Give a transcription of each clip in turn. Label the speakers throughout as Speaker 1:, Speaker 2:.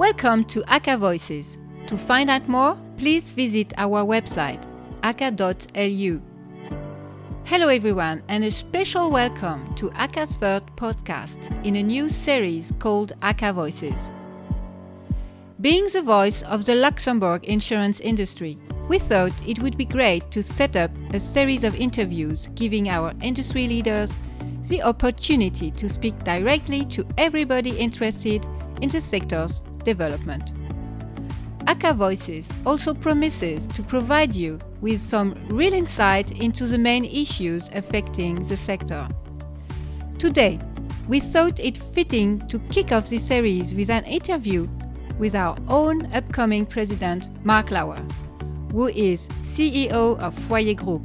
Speaker 1: Welcome to ACA Voices. To find out more, please visit our website aca.lu. Hello, everyone, and a special welcome to ACA's third podcast in a new series called ACA Voices. Being the voice of the Luxembourg insurance industry, we thought it would be great to set up a series of interviews giving our industry leaders the opportunity to speak directly to everybody interested in the sector's development. ACA Voices also promises to provide you with some real insight into the main issues affecting the sector. Today, we thought it fitting to kick off this series with an interview with our own upcoming president, Marc Lauer, who is CEO of Foyer Group,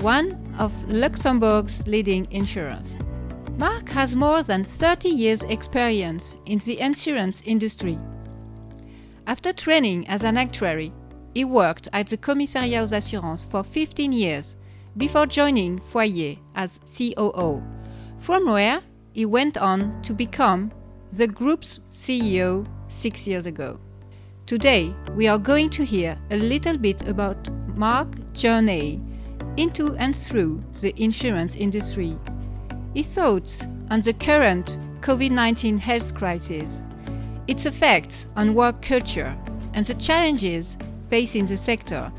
Speaker 1: one of Luxembourg's leading insurers. Mark has more than 30 years' experience in the insurance industry. After training as an actuary, he worked at the Commissariat aux Assurances for 15 years before joining Foyer as COO, from where he went on to become the group's CEO six years ago. Today, we are going to hear a little bit about Mark's journey into and through the insurance industry his thoughts on the current COVID 19 health crisis, its effects on work culture, and the challenges facing the sector,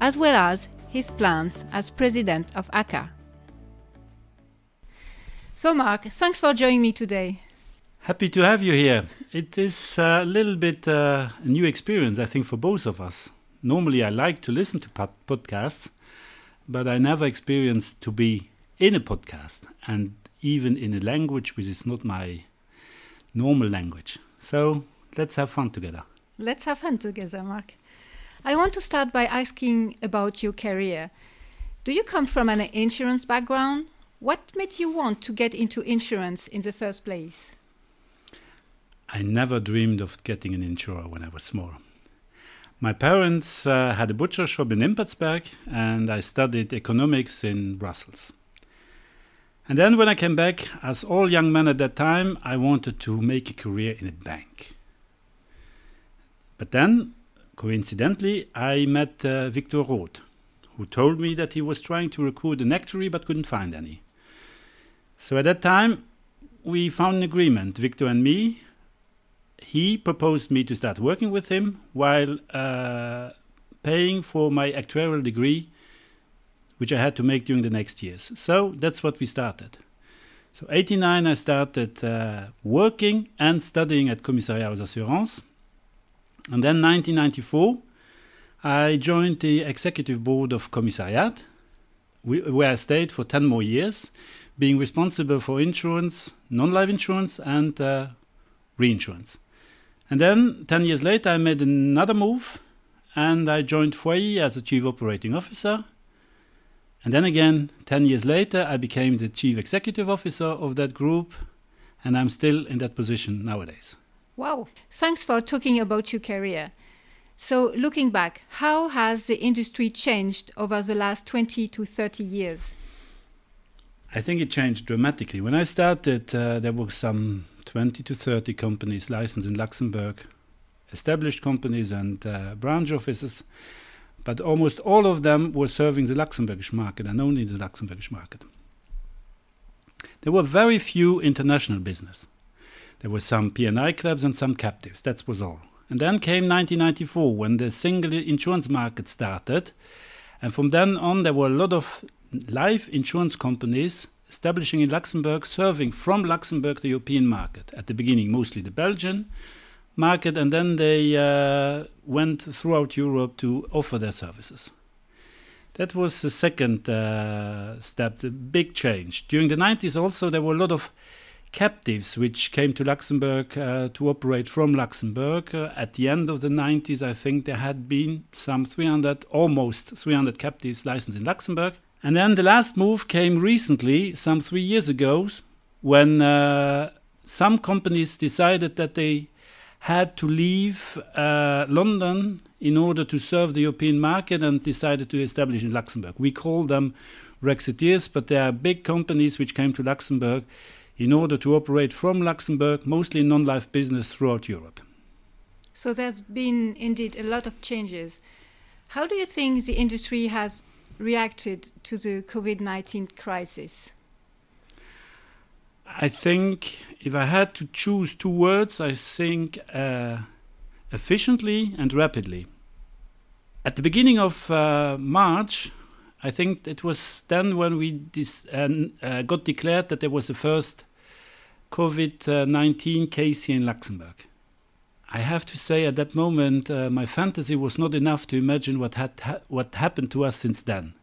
Speaker 1: as well as his plans as president of ACA. So, Mark, thanks for joining me today.
Speaker 2: Happy to have you here. It is a little bit uh, a new experience, I think, for both of us. Normally, I like to listen to pod- podcasts, but I never experienced to be in a podcast and even in a language which is not my normal language. So let's have fun together.
Speaker 1: Let's have fun together, Mark. I want to start by asking about your career. Do you come from an insurance background? What made you want to get into insurance in the first place?
Speaker 2: I never dreamed of getting an insurer when I was small. My parents uh, had a butcher shop in Limpertsberg, and I studied economics in Brussels. And then when I came back, as all young men at that time, I wanted to make a career in a bank. But then, coincidentally, I met uh, Victor Rod, who told me that he was trying to recruit an actuary but couldn't find any. So at that time, we found an agreement, Victor and me. He proposed me to start working with him while uh, paying for my actuarial degree which I had to make during the next years. So that's what we started. So 89 I started uh, working and studying at Commissariat aux Assurances. And then 1994 I joined the executive board of Commissariat, where I stayed for 10 more years, being responsible for insurance, non-life insurance and uh, reinsurance. And then 10 years later I made another move and I joined Foyer as a chief operating officer and then again, 10 years later, I became the chief executive officer of that group, and I'm still in that position nowadays.
Speaker 1: Wow. Thanks for talking about your career. So, looking back, how has the industry changed over the last 20 to 30 years?
Speaker 2: I think it changed dramatically. When I started, uh, there were some 20 to 30 companies licensed in Luxembourg, established companies and uh, branch offices but almost all of them were serving the Luxembourgish market and only the Luxembourgish market. There were very few international business. There were some P&I clubs and some captives. That was all. And then came 1994 when the single insurance market started, and from then on there were a lot of life insurance companies establishing in Luxembourg, serving from Luxembourg the European market. At the beginning, mostly the Belgian, market, and then they uh, went throughout Europe to offer their services. That was the second uh, step, the big change. During the 90s, also, there were a lot of captives which came to Luxembourg uh, to operate from Luxembourg. Uh, at the end of the 90s, I think there had been some 300, almost 300 captives licensed in Luxembourg. And then the last move came recently, some three years ago, when uh, some companies decided that they had to leave uh, London in order to serve the European market and decided to establish in Luxembourg. We call them Brexiteers, but they are big companies which came to Luxembourg in order to operate from Luxembourg, mostly non life business throughout Europe.
Speaker 1: So there's been indeed a lot of changes. How do you think the industry has reacted to the COVID 19 crisis?
Speaker 2: I think if I had to choose two words, I think uh, efficiently and rapidly. At the beginning of uh, March, I think it was then when we uh, got declared that there was the first COVID 19 case here in Luxembourg. I have to say, at that moment, uh, my fantasy was not enough to imagine what had ha what happened to us since then.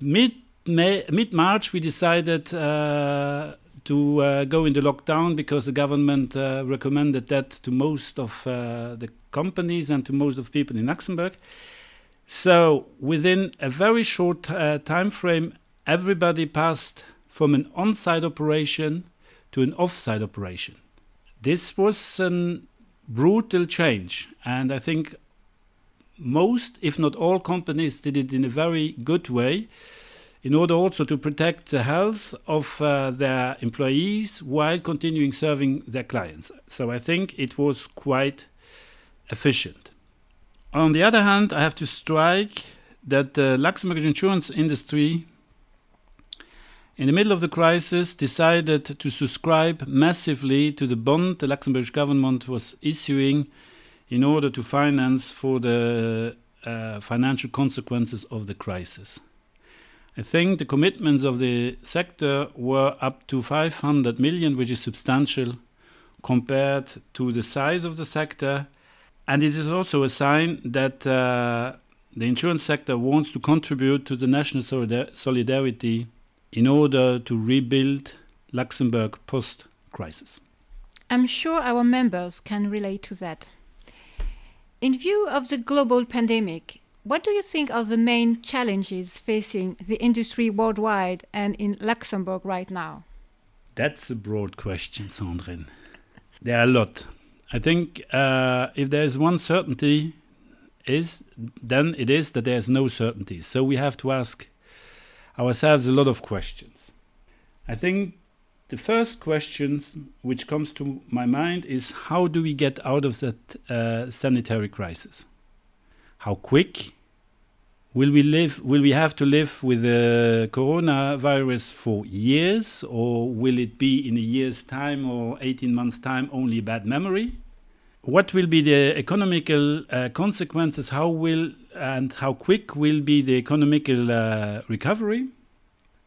Speaker 2: Mid May, mid March, we decided uh, to uh, go into lockdown because the government uh, recommended that to most of uh, the companies and to most of people in Luxembourg. So within a very short uh, time frame, everybody passed from an on-site operation to an off-site operation. This was a brutal change, and I think most, if not all, companies did it in a very good way in order also to protect the health of uh, their employees while continuing serving their clients. So I think it was quite efficient. On the other hand, I have to strike that the Luxembourg insurance industry, in the middle of the crisis, decided to subscribe massively to the bond the Luxembourg government was issuing in order to finance for the uh, financial consequences of the crisis. I think the commitments of the sector were up to 500 million, which is substantial compared to the size of the sector. And it is also a sign that uh, the insurance sector wants to contribute to the national solidar solidarity in order to rebuild Luxembourg post crisis.
Speaker 1: I'm sure our members can relate to that. In view of the global pandemic, what do you think are the main challenges facing the industry worldwide and in Luxembourg right now?
Speaker 2: That's a broad question, Sandrine. There are a lot. I think uh, if there is one certainty, is then it is that there is no certainty. So we have to ask ourselves a lot of questions. I think the first question which comes to my mind is how do we get out of that uh, sanitary crisis? How quick will we live will we have to live with the coronavirus for years or will it be in a year's time or 18 months time only bad memory? What will be the economical uh, consequences? How will and how quick will be the economical uh, recovery?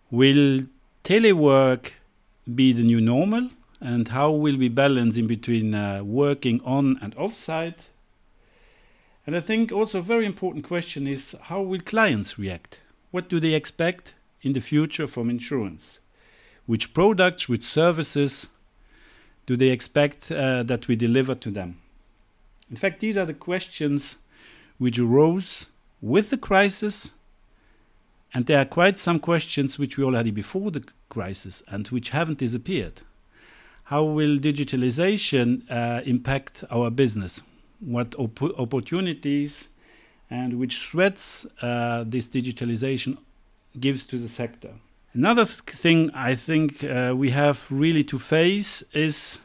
Speaker 2: Will telework be the new normal? And how will we balance in between uh, working on and off site and I think also a very important question is how will clients react? What do they expect in the future from insurance? Which products, which services do they expect uh, that we deliver to them? In fact, these are the questions which arose with the crisis, and there are quite some questions which we already before the crisis and which haven't disappeared. How will digitalization uh, impact our business? What op opportunities and which threats uh, this digitalization gives to the sector. Another thing I think uh, we have really to face is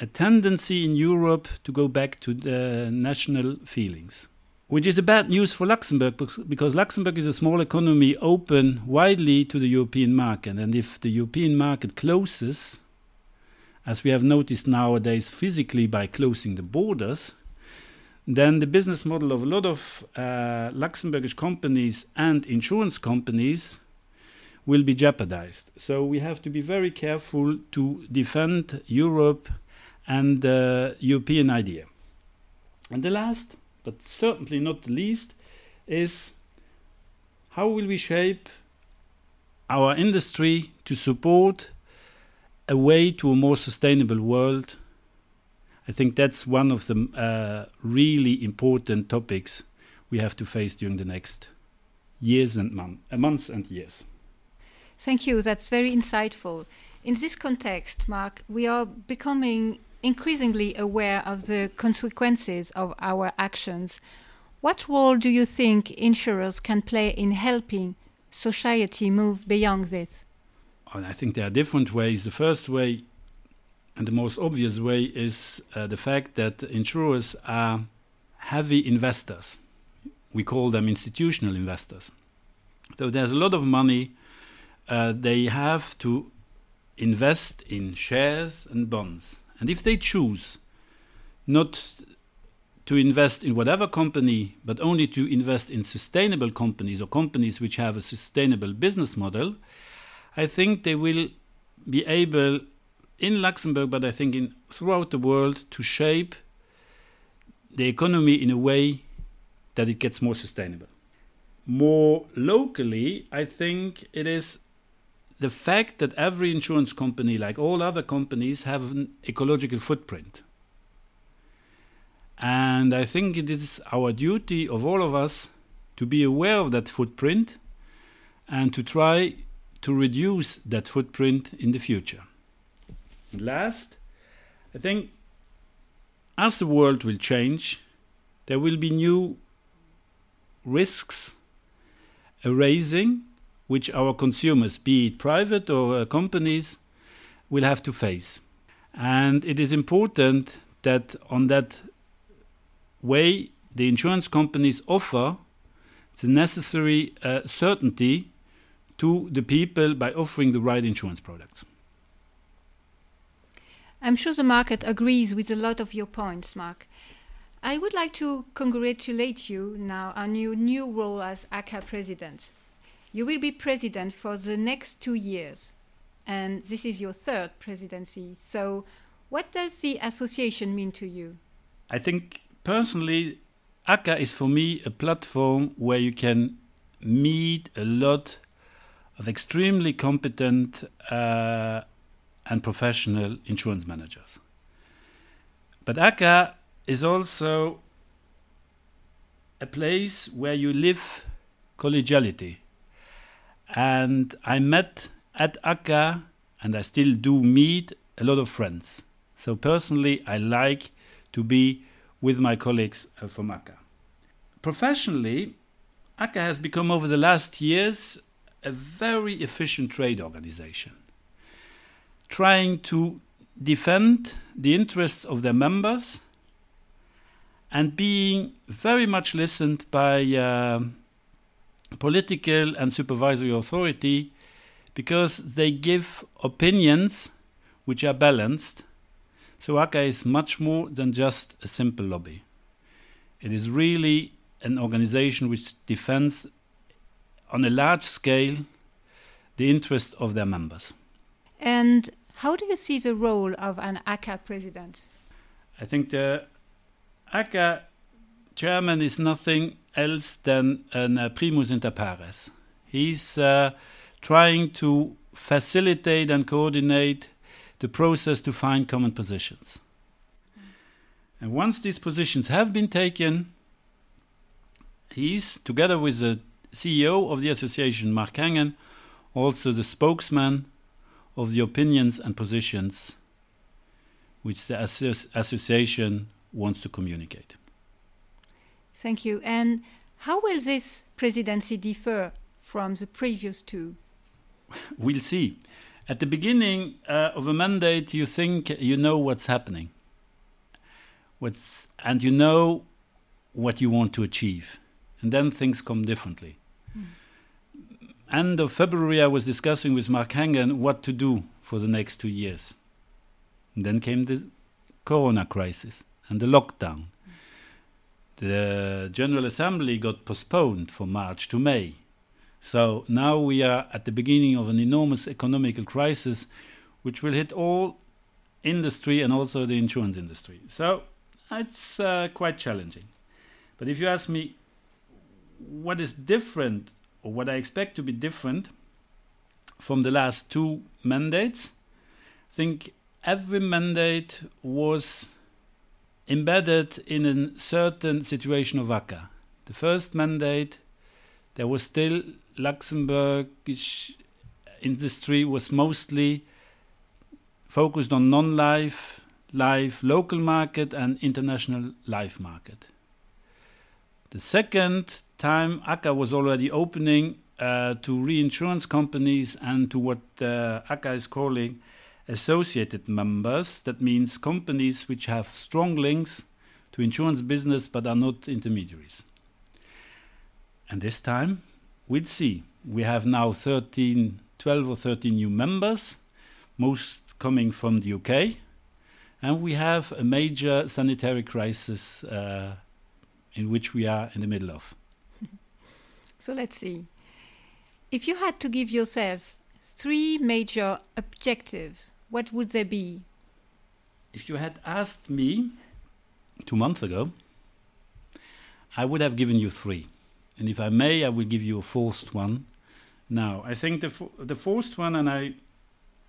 Speaker 2: a tendency in Europe to go back to the national feelings, which is a bad news for Luxembourg because Luxembourg is a small economy open widely to the European market. And if the European market closes, as we have noticed nowadays physically by closing the borders, then the business model of a lot of uh, Luxembourgish companies and insurance companies will be jeopardized. So we have to be very careful to defend Europe and the European idea. And the last, but certainly not the least, is how will we shape our industry to support a way to a more sustainable world I think that's one of the uh, really important topics we have to face during the next years and month, uh, months and years.
Speaker 1: Thank you. That's very insightful. In this context, Mark, we are becoming increasingly aware of the consequences of our actions. What role do you think insurers can play in helping society move beyond this?
Speaker 2: I think there are different ways. The first way and the most obvious way is uh, the fact that insurers are heavy investors. We call them institutional investors. So there's a lot of money uh, they have to invest in shares and bonds. And if they choose not to invest in whatever company, but only to invest in sustainable companies or companies which have a sustainable business model, I think they will be able in Luxembourg, but I think in throughout the world, to shape the economy in a way that it gets more sustainable. More locally, I think it is the fact that every insurance company, like all other companies, have an ecological footprint. And I think it is our duty of all of us to be aware of that footprint and to try to reduce that footprint in the future. And last, I think as the world will change, there will be new risks arising which our consumers, be it private or uh, companies, will have to face. And it is important that on that way the insurance companies offer the necessary uh, certainty to the people by offering the right insurance products.
Speaker 1: I'm sure the market agrees with a lot of your points, Mark. I would like to congratulate you now on your new role as ACA president. You will be president for the next two years, and this is your third presidency. So, what does the association mean to you?
Speaker 2: I think personally, ACA is for me a platform where you can meet a lot of extremely competent uh, and professional insurance managers. But ACA is also a place where you live collegiality and I met at ACA, and I still do meet a lot of friends. So personally, I like to be with my colleagues uh, from ACA. Professionally, ACA has become over the last years a very efficient trade organization, trying to defend the interests of their members and being very much listened by uh, political and supervisory authority because they give opinions which are balanced. So ACA is much more than just a simple lobby. It is really an organization which defends on a large scale the interests of their members.
Speaker 1: And how do you see the role of an ACA president?
Speaker 2: I think the ACA chairman is nothing else than a uh, primus inter pares. He's uh, trying to facilitate and coordinate the process to find common positions. And once these positions have been taken, he's, together with the CEO of the association, Marc Hengen, also the spokesman of the opinions and positions which the association wants to communicate.
Speaker 1: Thank you. And how will this presidency differ from the previous two?
Speaker 2: We'll see. At the beginning uh, of a mandate, you think you know what's happening, what's, and you know what you want to achieve, and then things come differently. End of February, I was discussing with Marc Hengen what to do for the next two years. And then came the Corona crisis and the lockdown the General Assembly got postponed from March to May. So now we are at the beginning of an enormous economical crisis which will hit all industry and also the insurance industry. So it's uh, quite challenging. But if you ask me what is different what I expect to be different from the last two mandates, I think every mandate was embedded in a certain situation of ACA. The first mandate, there was still Luxembourgish industry was mostly focused on non-life, life, local market, and international life market. The second time, ACA was already opening uh, to reinsurance companies and to what uh, ACA is calling associated members. That means companies which have strong links to insurance business but are not intermediaries. And this time, we'll see. We have now 13, 12 or 13 new members, most coming from the UK, and we have a major sanitary crisis uh, in which we are in the middle of.
Speaker 1: So let's see. If you had to give yourself three major objectives, what would they be?
Speaker 2: If you had asked me two months ago, I would have given you three. And if I may, I will give you a fourth one. Now, I think the, the fourth one, and I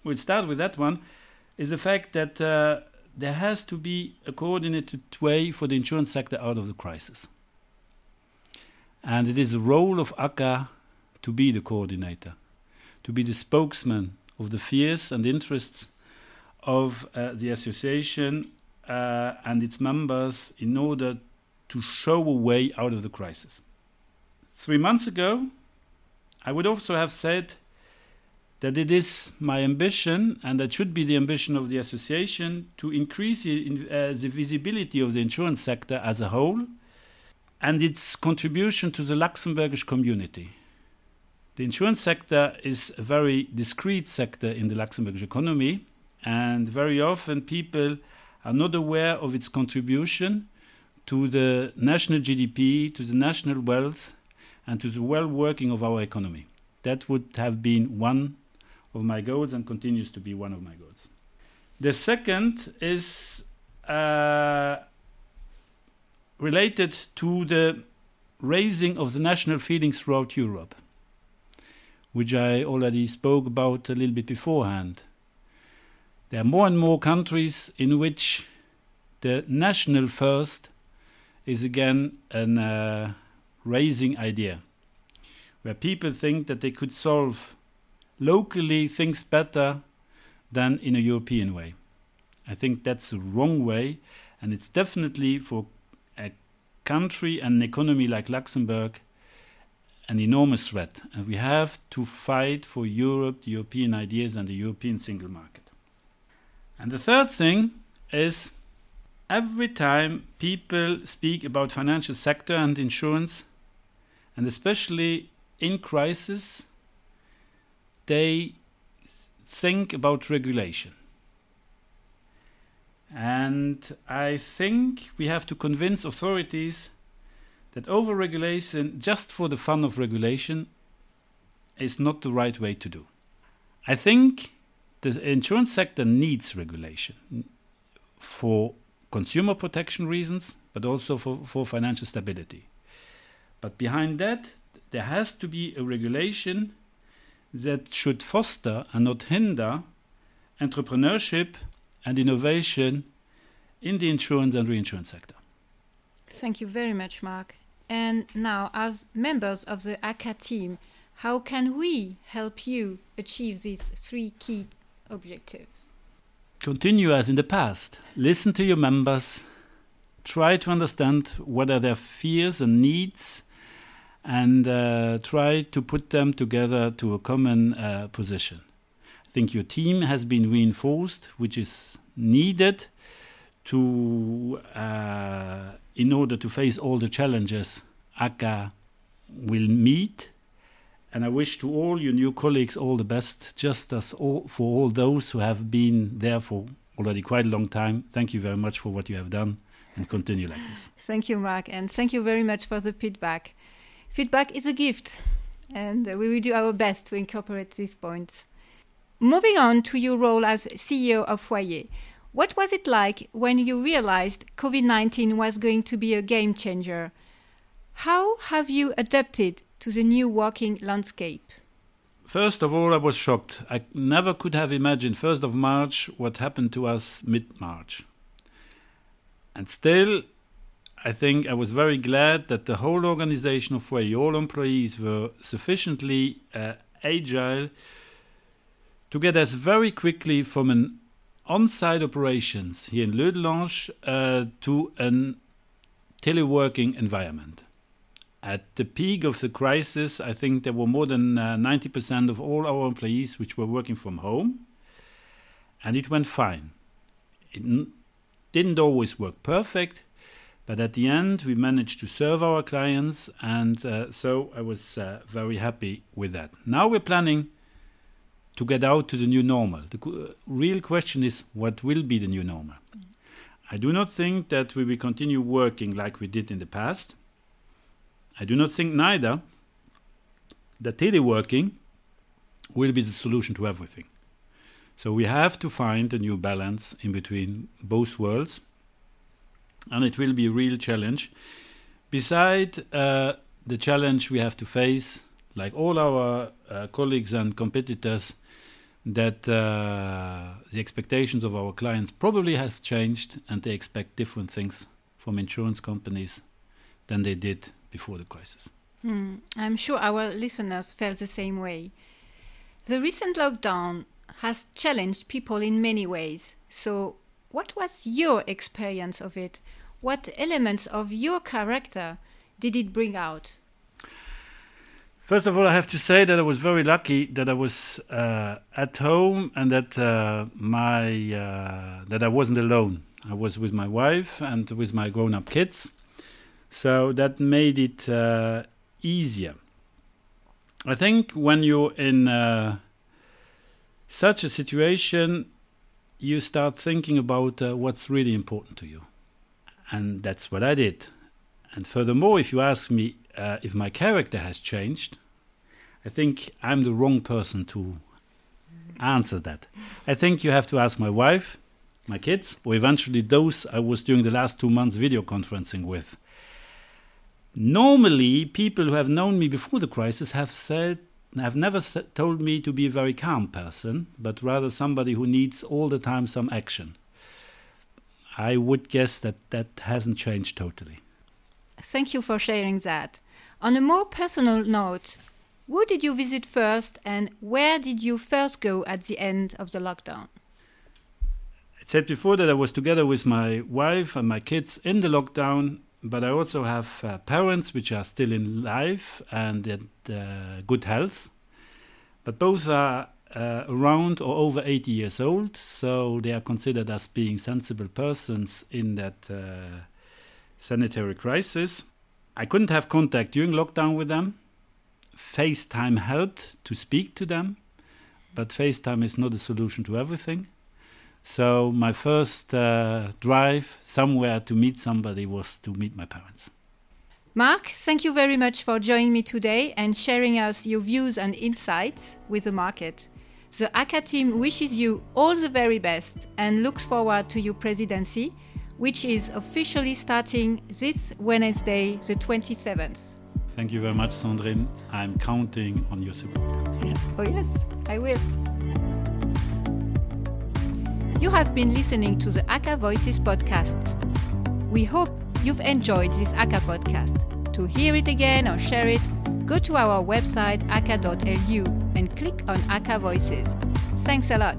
Speaker 2: will start with that one, is the fact that uh, there has to be a coordinated way for the insurance sector out of the crisis. And it is the role of ACA to be the coordinator, to be the spokesman of the fears and interests of uh, the association uh, and its members in order to show a way out of the crisis. Three months ago, I would also have said that it is my ambition, and that should be the ambition of the association, to increase the, uh, the visibility of the insurance sector as a whole and its contribution to the Luxembourgish community. The insurance sector is a very discreet sector in the Luxembourgish economy, and very often people are not aware of its contribution to the national GDP, to the national wealth, and to the well working of our economy. That would have been one of my goals and continues to be one of my goals. The second is uh, related to the raising of the national feelings throughout Europe, which I already spoke about a little bit beforehand. There are more and more countries in which the national first is again an uh, raising idea, where people think that they could solve locally things better than in a European way. I think that's the wrong way, and it's definitely for a country and an economy like Luxembourg an enormous threat. And we have to fight for Europe, the European ideas, and the European single market. And the third thing is every time people speak about financial sector and insurance, and especially in crisis, they think about regulation. And I think we have to convince authorities that overregulation, just for the fun of regulation, is not the right way to do. I think the insurance sector needs regulation for consumer protection reasons, but also for, for financial stability. But behind that, there has to be a regulation that should foster and not hinder entrepreneurship and innovation in the insurance and reinsurance sector.
Speaker 1: Thank you very much, Mark. And now, as members of the ACA team, how can we help you achieve these three key objectives?
Speaker 2: Continue as in the past. Listen to your members. Try to understand what are their fears and needs and uh, try to put them together to a common uh, position. I think your team has been reinforced, which is needed to uh, in order to face all the challenges ACA will meet. And I wish to all your new colleagues all the best, just as all, for all those who have been there for already quite a long time. Thank you very much for what you have done and continue like this.
Speaker 1: Thank you, Mark, and thank you very much for the feedback. Feedback is a gift, and we will do our best to incorporate these points. Moving on to your role as CEO of Foyer, what was it like when you realized COVID 19 was going to be a game changer? How have you adapted to the new working landscape?
Speaker 2: First of all, I was shocked. I never could have imagined, 1st of March, what happened to us mid March. And still, I think I was very glad that the whole organization of Foyer, all employees were sufficiently uh, agile to get us very quickly from an on-site operations here in Leudelange uh, to a teleworking environment. At the peak of the crisis, I think there were more than uh, 90% of all our employees which were working from home. and it went fine. It didn't always work perfect, but at the end we managed to serve our clients, and uh, so I was uh, very happy with that. Now we're planning to get out to the new normal. The real question is what will be the new normal? Mm. I do not think that we will continue working like we did in the past. I do not think neither that teleworking will be the solution to everything. So we have to find a new balance in between both worlds, and it will be a real challenge. Beside uh, the challenge we have to face, like all our uh, colleagues and competitors, that uh, the expectations of our clients probably have changed and they expect different things from insurance companies than they did before the crisis.
Speaker 1: Hmm. I'm sure our listeners felt the same way. The recent lockdown has challenged people in many ways. So, what was your experience of it? What elements of your character did it bring out?
Speaker 2: First of all, I have to say that I was very lucky that I was uh, at home and that uh, my uh, that I wasn't alone. I was with my wife and with my grown-up kids, so that made it uh, easier. I think when you're in uh, such a situation, you start thinking about uh, what's really important to you, and that's what I did. And furthermore, if you ask me uh, if my character has changed, I think I'm the wrong person to answer that. I think you have to ask my wife, my kids, or eventually those I was during the last two months video conferencing with. Normally, people who have known me before the crisis have said, have never told me to be a very calm person, but rather somebody who needs all the time some action. I would guess that that hasn't changed totally.
Speaker 1: Thank you for sharing that. On a more personal note, who did you visit first and where did you first go at the end of the lockdown?
Speaker 2: I said before that I was together with my wife and my kids in the lockdown, but I also have uh, parents which are still in life and in uh, good health. But both are uh, around or over 80 years old, so they are considered as being sensible persons in that uh, sanitary crisis. I couldn't have contact during lockdown with them. FaceTime helped to speak to them, but FaceTime is not a solution to everything. So my first uh, drive somewhere to meet somebody was to meet my parents.
Speaker 1: Mark, thank you very much for joining me today and sharing us your views and insights with the market. The ACA team wishes you all the very best and looks forward to your presidency which is officially starting this Wednesday, the 27th.
Speaker 2: Thank you very much, Sandrine. I'm counting on your support.
Speaker 1: Oh, yes, I will. You have been listening to the ACA Voices podcast. We hope you've enjoyed this ACA podcast. To hear it again or share it, go to our website aca.lu and click on ACA Voices. Thanks a lot.